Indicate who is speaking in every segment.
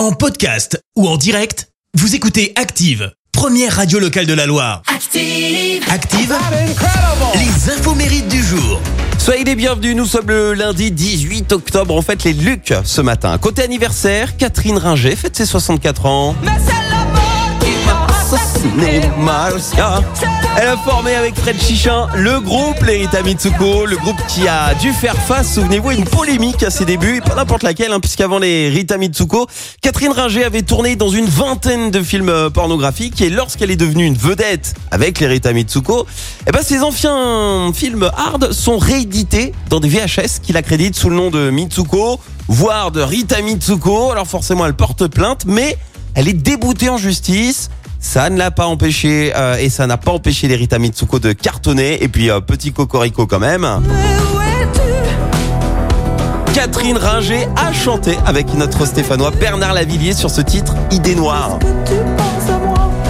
Speaker 1: En podcast ou en direct, vous écoutez Active, première radio locale de la Loire.
Speaker 2: Active.
Speaker 1: Active, les infos mérites du jour.
Speaker 3: Soyez les bienvenus, nous sommes le lundi 18 octobre, on fête les Lucs ce matin. Côté anniversaire, Catherine Ringer fête ses 64 ans. Elle a formé avec Fred Chichin. Le groupe Les Rita Mitsuko, le groupe qui a dû faire face, souvenez-vous, à une polémique à ses débuts, et pas n'importe laquelle, hein, puisqu'avant les Rita Mitsuko, Catherine Ringer avait tourné dans une vingtaine de films euh, pornographiques, et lorsqu'elle est devenue une vedette avec les Rita Mitsuko, eh ben, ses anciens films hard sont réédités dans des VHS qui l'accréditent sous le nom de Mitsuko, voire de Rita Mitsuko, alors forcément elle porte plainte, mais elle est déboutée en justice. Ça ne l'a pas empêché euh, et ça n'a pas empêché les Rita Mitsuko de cartonner. Et puis euh, petit cocorico quand même. Catherine Ringer a chanté avec notre Stéphanois Bernard Lavillier sur ce titre Idée Noire.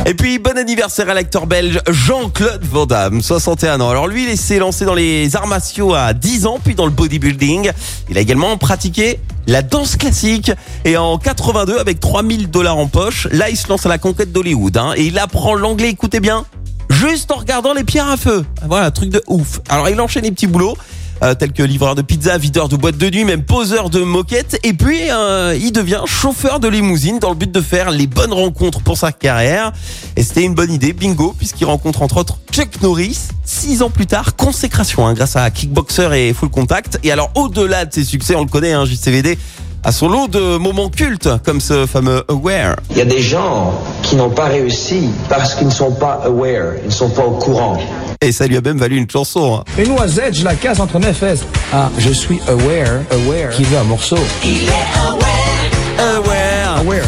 Speaker 3: Et puis, bon anniversaire à l'acteur belge Jean-Claude Van Damme, 61 ans. Alors lui, il s'est lancé dans les arts martiaux à 10 ans, puis dans le bodybuilding. Il a également pratiqué la danse classique. Et en 82, avec 3000 dollars en poche, là, il se lance à la conquête d'Hollywood. Hein, et il apprend l'anglais, écoutez bien, juste en regardant les pierres à feu. Voilà, truc de ouf. Alors, il enchaîne les petits boulots. Euh, tels que livreur de pizza, videur de boîte de nuit, même poseur de moquettes. Et puis, euh, il devient chauffeur de limousine dans le but de faire les bonnes rencontres pour sa carrière. Et c'était une bonne idée, bingo, puisqu'il rencontre entre autres Chuck Norris. Six ans plus tard, consécration hein, grâce à Kickboxer et Full Contact. Et alors, au-delà de ses succès, on le connaît, hein, JCVD, à son lot de moments cultes, comme ce fameux Aware.
Speaker 4: Il y a des gens qui n'ont pas réussi parce qu'ils ne sont pas aware, ils ne sont pas au courant.
Speaker 3: Et ça lui a même valu une chanson. hein.
Speaker 5: Une noisette, je la casse entre mes fesses. Ah, je suis aware, aware, qui veut un morceau?
Speaker 3: Aware.
Speaker 5: Aware.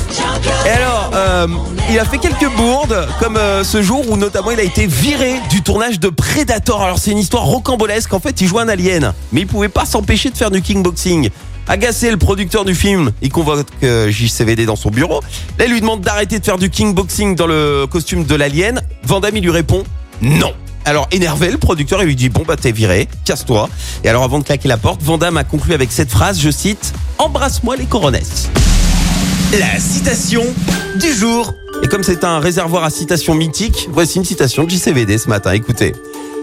Speaker 3: Et alors, euh, il a fait quelques bourdes, comme euh, ce jour où notamment il a été viré du tournage de Predator. Alors c'est une histoire rocambolesque. En fait, il jouait un alien, mais il pouvait pas s'empêcher de faire du kickboxing. Agacé, le producteur du film, il convoque euh, JCVD dans son bureau. Là, il lui demande d'arrêter de faire du kickboxing dans le costume de l'alien. Van Damme, il lui répond non. Alors énervé, le producteur il lui dit bon bah t'es viré, casse-toi. Et alors avant de claquer la porte, Van Damme a conclu avec cette phrase, je cite Embrasse-moi les coronesses.
Speaker 1: La citation du jour.
Speaker 3: Et comme c'est un réservoir à citations mythiques, voici une citation de JCVD ce matin. Écoutez.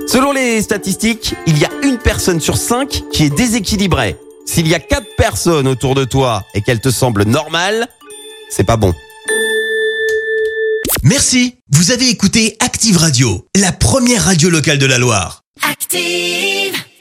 Speaker 3: Selon les statistiques, il y a une personne sur cinq qui est déséquilibrée. S'il y a quatre personnes autour de toi et qu'elles te semblent normales, c'est pas bon.
Speaker 1: Merci. Vous avez écouté Active Radio, la première radio locale de la Loire.
Speaker 2: Active.